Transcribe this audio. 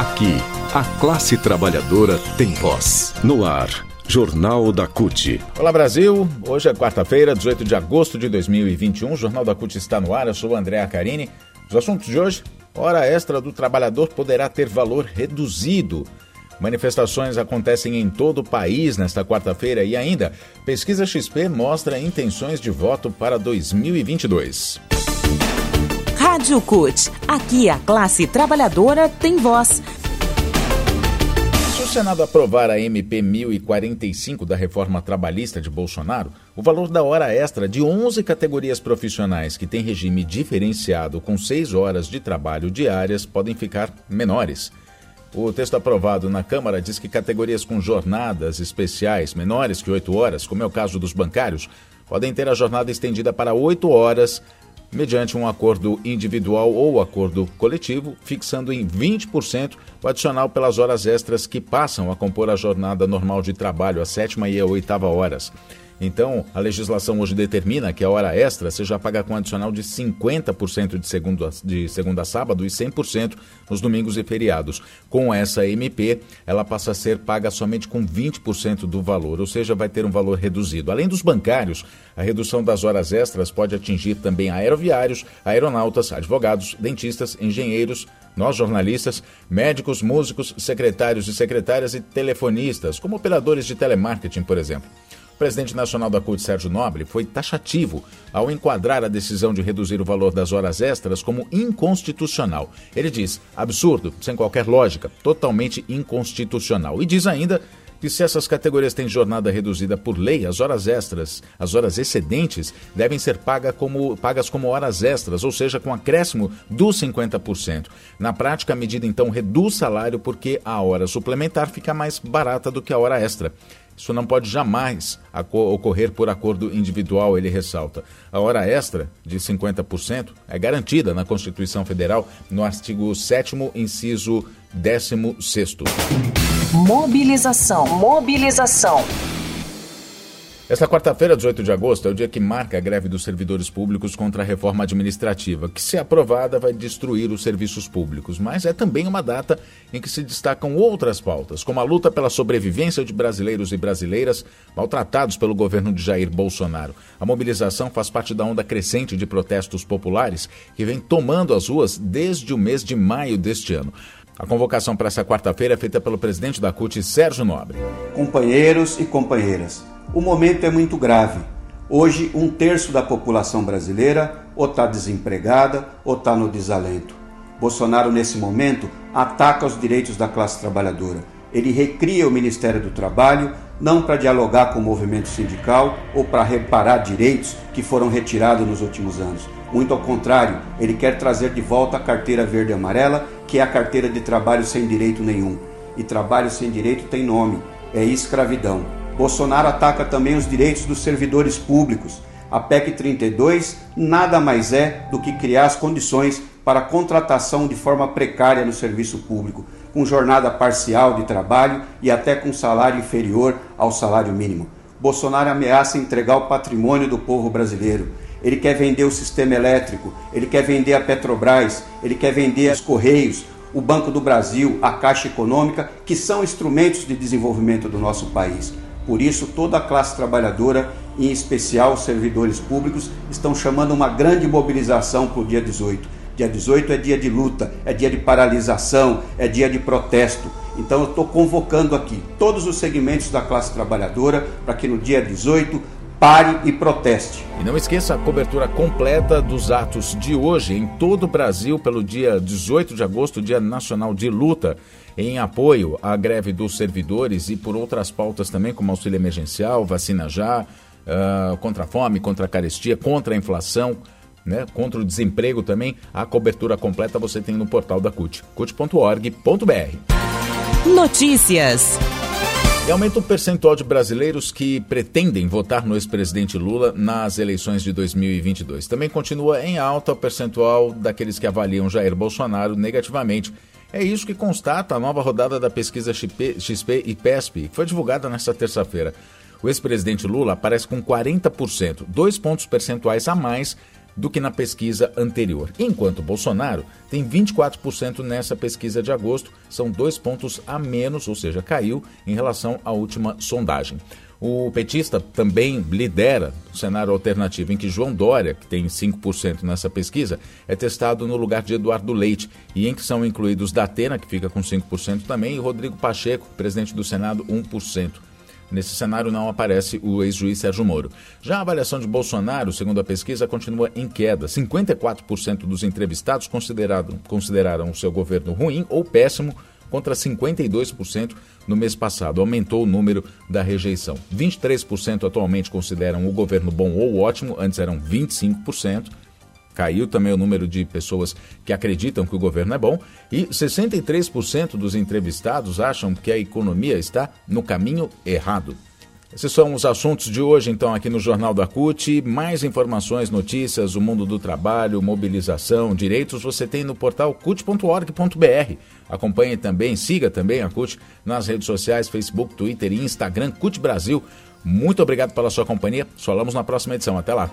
Aqui, a classe trabalhadora tem voz. No ar, Jornal da CUT. Olá Brasil, hoje é quarta-feira, 18 de agosto de 2021. O Jornal da CUT está no ar, eu sou o André Acarini. Os assuntos de hoje: hora extra do trabalhador poderá ter valor reduzido. Manifestações acontecem em todo o país nesta quarta-feira e ainda, pesquisa XP mostra intenções de voto para 2022. Rádio CUT. Aqui a classe trabalhadora tem voz. Se o Senado aprovar a MP 1045 da reforma trabalhista de Bolsonaro, o valor da hora extra de 11 categorias profissionais que têm regime diferenciado com 6 horas de trabalho diárias podem ficar menores. O texto aprovado na Câmara diz que categorias com jornadas especiais menores que 8 horas, como é o caso dos bancários, podem ter a jornada estendida para 8 horas mediante um acordo individual ou acordo coletivo, fixando em 20% o adicional pelas horas extras que passam a compor a jornada normal de trabalho, a sétima e a oitava horas. Então, a legislação hoje determina que a hora extra seja paga com adicional de 50% de segunda, de segunda a sábado e 100% nos domingos e feriados. Com essa MP, ela passa a ser paga somente com 20% do valor, ou seja, vai ter um valor reduzido. Além dos bancários, a redução das horas extras pode atingir também aeroviários, aeronautas, advogados, dentistas, engenheiros, nós jornalistas, médicos, músicos, secretários e secretárias e telefonistas, como operadores de telemarketing, por exemplo presidente nacional da CUT, Sérgio Nobre, foi taxativo ao enquadrar a decisão de reduzir o valor das horas extras como inconstitucional. Ele diz absurdo, sem qualquer lógica, totalmente inconstitucional. E diz ainda que se essas categorias têm jornada reduzida por lei, as horas extras, as horas excedentes, devem ser paga como, pagas como horas extras, ou seja, com acréscimo dos 50%. Na prática, a medida então reduz salário porque a hora suplementar fica mais barata do que a hora extra. Isso não pode jamais ocorrer por acordo individual, ele ressalta. A hora extra de 50% é garantida na Constituição Federal no artigo 7 inciso 16 Mobilização. Mobilização. Esta quarta-feira, 18 de agosto, é o dia que marca a greve dos servidores públicos contra a reforma administrativa, que, se aprovada, vai destruir os serviços públicos. Mas é também uma data em que se destacam outras pautas, como a luta pela sobrevivência de brasileiros e brasileiras maltratados pelo governo de Jair Bolsonaro. A mobilização faz parte da onda crescente de protestos populares que vem tomando as ruas desde o mês de maio deste ano. A convocação para essa quarta-feira é feita pelo presidente da CUT, Sérgio Nobre. Companheiros e companheiras o momento é muito grave. Hoje, um terço da população brasileira ou está desempregada ou está no desalento. Bolsonaro, nesse momento, ataca os direitos da classe trabalhadora. Ele recria o Ministério do Trabalho, não para dialogar com o movimento sindical ou para reparar direitos que foram retirados nos últimos anos. Muito ao contrário, ele quer trazer de volta a carteira verde e amarela, que é a carteira de trabalho sem direito nenhum. E trabalho sem direito tem nome: é escravidão. Bolsonaro ataca também os direitos dos servidores públicos. A PEC 32 nada mais é do que criar as condições para a contratação de forma precária no serviço público, com jornada parcial de trabalho e até com salário inferior ao salário mínimo. Bolsonaro ameaça entregar o patrimônio do povo brasileiro. Ele quer vender o sistema elétrico, ele quer vender a Petrobras, ele quer vender os Correios, o Banco do Brasil, a Caixa Econômica, que são instrumentos de desenvolvimento do nosso país. Por isso, toda a classe trabalhadora, em especial os servidores públicos, estão chamando uma grande mobilização para o dia 18. Dia 18 é dia de luta, é dia de paralisação, é dia de protesto. Então, eu estou convocando aqui todos os segmentos da classe trabalhadora para que no dia 18 pare e proteste. E não esqueça a cobertura completa dos atos de hoje em todo o Brasil pelo dia 18 de agosto, Dia Nacional de Luta em apoio à greve dos servidores e por outras pautas também, como auxílio emergencial, vacina já, uh, contra a fome, contra a carestia, contra a inflação. Né, contra o desemprego também, a cobertura completa você tem no portal da CUT, cut.org.br. Notícias. E aumenta o percentual de brasileiros que pretendem votar no ex-presidente Lula nas eleições de 2022. Também continua em alta o percentual daqueles que avaliam Jair Bolsonaro negativamente é isso que constata a nova rodada da pesquisa XP, e PESP, que foi divulgada nesta terça-feira. O ex-presidente Lula aparece com 40%, dois pontos percentuais a mais do que na pesquisa anterior. Enquanto Bolsonaro tem 24% nessa pesquisa de agosto, são dois pontos a menos, ou seja, caiu em relação à última sondagem. O petista também lidera o cenário alternativo em que João Dória, que tem 5% nessa pesquisa, é testado no lugar de Eduardo Leite e em que são incluídos Datena, que fica com 5% também, e Rodrigo Pacheco, presidente do Senado, 1%. Nesse cenário não aparece o ex-juiz Sérgio Moro. Já a avaliação de Bolsonaro, segundo a pesquisa, continua em queda. 54% dos entrevistados consideraram, consideraram o seu governo ruim ou péssimo, contra 52% no mês passado. Aumentou o número da rejeição. 23% atualmente consideram o governo bom ou ótimo, antes eram 25%. Caiu também o número de pessoas que acreditam que o governo é bom e 63% dos entrevistados acham que a economia está no caminho errado. Esses são os assuntos de hoje, então, aqui no Jornal da CUT. Mais informações, notícias, o mundo do trabalho, mobilização, direitos, você tem no portal cut.org.br. Acompanhe também, siga também a CUT nas redes sociais, Facebook, Twitter e Instagram, CUT Brasil. Muito obrigado pela sua companhia. Falamos na próxima edição. Até lá.